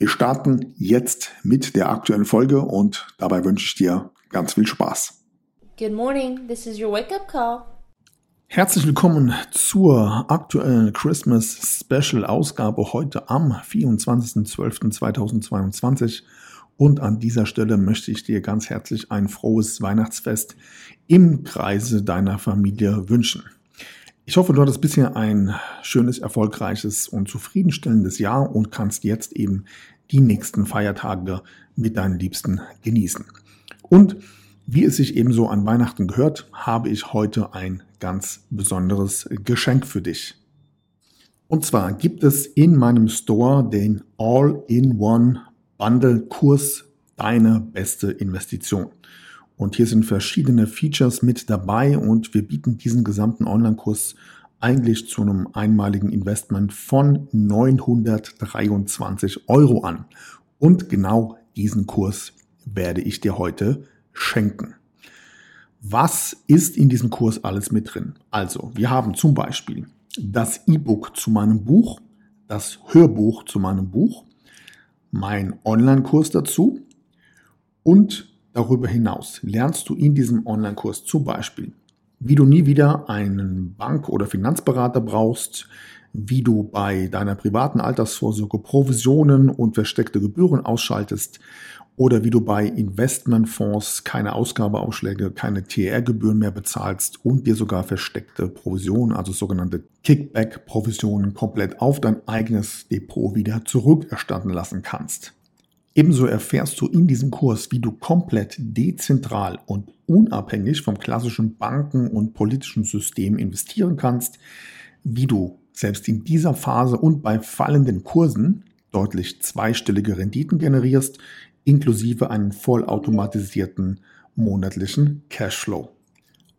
Wir starten jetzt mit der aktuellen Folge und dabei wünsche ich dir ganz viel Spaß. Good morning, this is your wake up call. Herzlich willkommen zur aktuellen Christmas Special Ausgabe heute am 24.12.2022. Und an dieser Stelle möchte ich dir ganz herzlich ein frohes Weihnachtsfest im Kreise deiner Familie wünschen. Ich hoffe, du hattest bisher ein schönes, erfolgreiches und zufriedenstellendes Jahr und kannst jetzt eben die nächsten Feiertage mit deinen Liebsten genießen. Und wie es sich ebenso an Weihnachten gehört, habe ich heute ein ganz besonderes Geschenk für dich. Und zwar gibt es in meinem Store den All-in-One Bundle Kurs Deine beste Investition. Und hier sind verschiedene Features mit dabei und wir bieten diesen gesamten Online-Kurs eigentlich zu einem einmaligen Investment von 923 Euro an. Und genau diesen Kurs werde ich dir heute schenken. Was ist in diesem Kurs alles mit drin? Also, wir haben zum Beispiel das E-Book zu meinem Buch, das Hörbuch zu meinem Buch, mein Online-Kurs dazu und Darüber hinaus lernst du in diesem Online-Kurs zum Beispiel, wie du nie wieder einen Bank- oder Finanzberater brauchst, wie du bei deiner privaten Altersvorsorge Provisionen und versteckte Gebühren ausschaltest oder wie du bei Investmentfonds keine Ausgabeausschläge, keine TR-Gebühren mehr bezahlst und dir sogar versteckte Provisionen, also sogenannte Kickback-Provisionen komplett auf dein eigenes Depot wieder zurückerstatten lassen kannst. Ebenso erfährst du in diesem Kurs, wie du komplett dezentral und unabhängig vom klassischen Banken- und politischen System investieren kannst, wie du selbst in dieser Phase und bei fallenden Kursen deutlich zweistellige Renditen generierst, inklusive einen vollautomatisierten monatlichen Cashflow.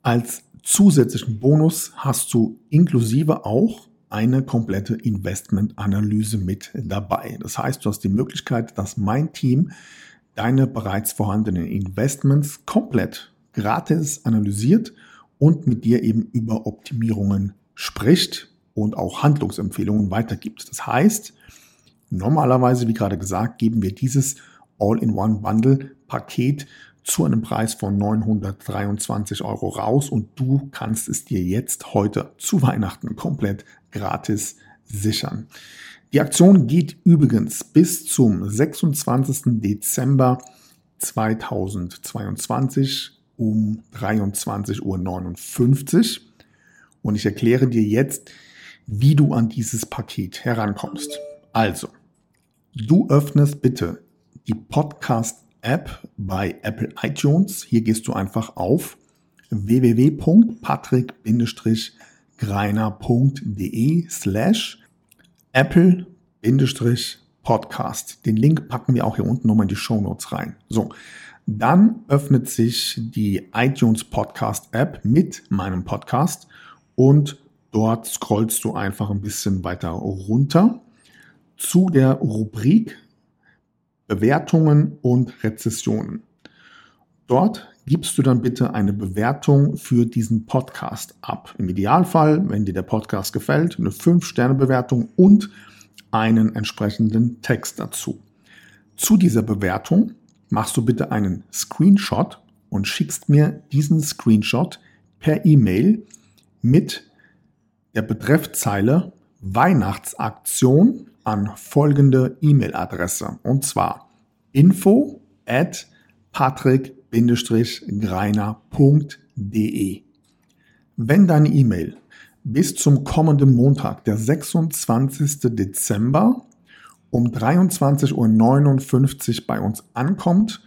Als zusätzlichen Bonus hast du inklusive auch eine komplette Investmentanalyse mit dabei. Das heißt, du hast die Möglichkeit, dass mein Team deine bereits vorhandenen Investments komplett gratis analysiert und mit dir eben über Optimierungen spricht und auch Handlungsempfehlungen weitergibt. Das heißt, normalerweise, wie gerade gesagt, geben wir dieses All-in-One-Bundle-Paket zu einem Preis von 923 Euro raus und du kannst es dir jetzt heute zu Weihnachten komplett gratis sichern. Die Aktion geht übrigens bis zum 26. Dezember 2022 um 23.59 Uhr. Und ich erkläre dir jetzt, wie du an dieses Paket herankommst. Also, du öffnest bitte die Podcast App bei Apple iTunes. Hier gehst du einfach auf www.patrick-greiner.de slash Apple-Podcast. Den Link packen wir auch hier unten nochmal in die Show Notes rein. So, dann öffnet sich die iTunes Podcast App mit meinem Podcast und dort scrollst du einfach ein bisschen weiter runter zu der Rubrik Bewertungen und Rezessionen. Dort gibst du dann bitte eine Bewertung für diesen Podcast ab. Im Idealfall, wenn dir der Podcast gefällt, eine 5-Sterne-Bewertung und einen entsprechenden Text dazu. Zu dieser Bewertung machst du bitte einen Screenshot und schickst mir diesen Screenshot per E-Mail mit der Betreffzeile Weihnachtsaktion an folgende E-Mail-Adresse und zwar info at patrick-greiner.de. Wenn deine E-Mail bis zum kommenden Montag, der 26. Dezember um 23.59 Uhr bei uns ankommt,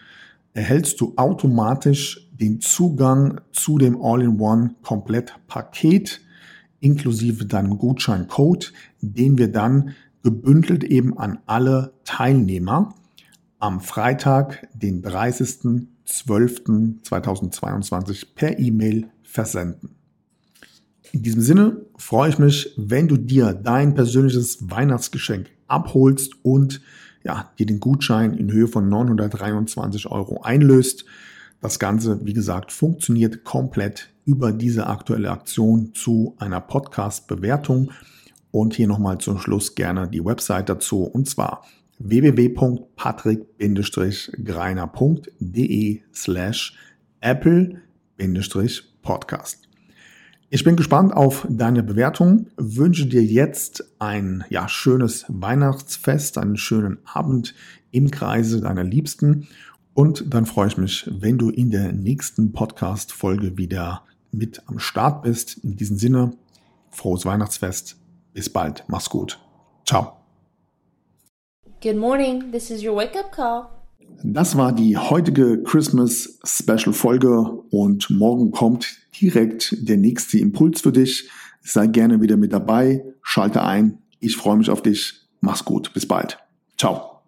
erhältst du automatisch den Zugang zu dem All-in-One-Komplett-Paket inklusive deinem Gutscheincode, den wir dann gebündelt eben an alle Teilnehmer am Freitag, den 30.12.2022 per E-Mail versenden. In diesem Sinne freue ich mich, wenn du dir dein persönliches Weihnachtsgeschenk abholst und ja, dir den Gutschein in Höhe von 923 Euro einlöst. Das Ganze, wie gesagt, funktioniert komplett über diese aktuelle Aktion zu einer Podcast-Bewertung. Und hier nochmal zum Schluss gerne die Website dazu und zwar www.patrick-greiner.de slash apple-podcast. Ich bin gespannt auf deine Bewertung, wünsche dir jetzt ein ja, schönes Weihnachtsfest, einen schönen Abend im Kreise deiner Liebsten und dann freue ich mich, wenn du in der nächsten Podcast-Folge wieder mit am Start bist. In diesem Sinne, frohes Weihnachtsfest. Bis bald. Mach's gut. Ciao. Good morning. This is your wake up call. Das war die heutige Christmas Special Folge und morgen kommt direkt der nächste Impuls für dich. Sei gerne wieder mit dabei, schalte ein. Ich freue mich auf dich. Mach's gut. Bis bald. Ciao.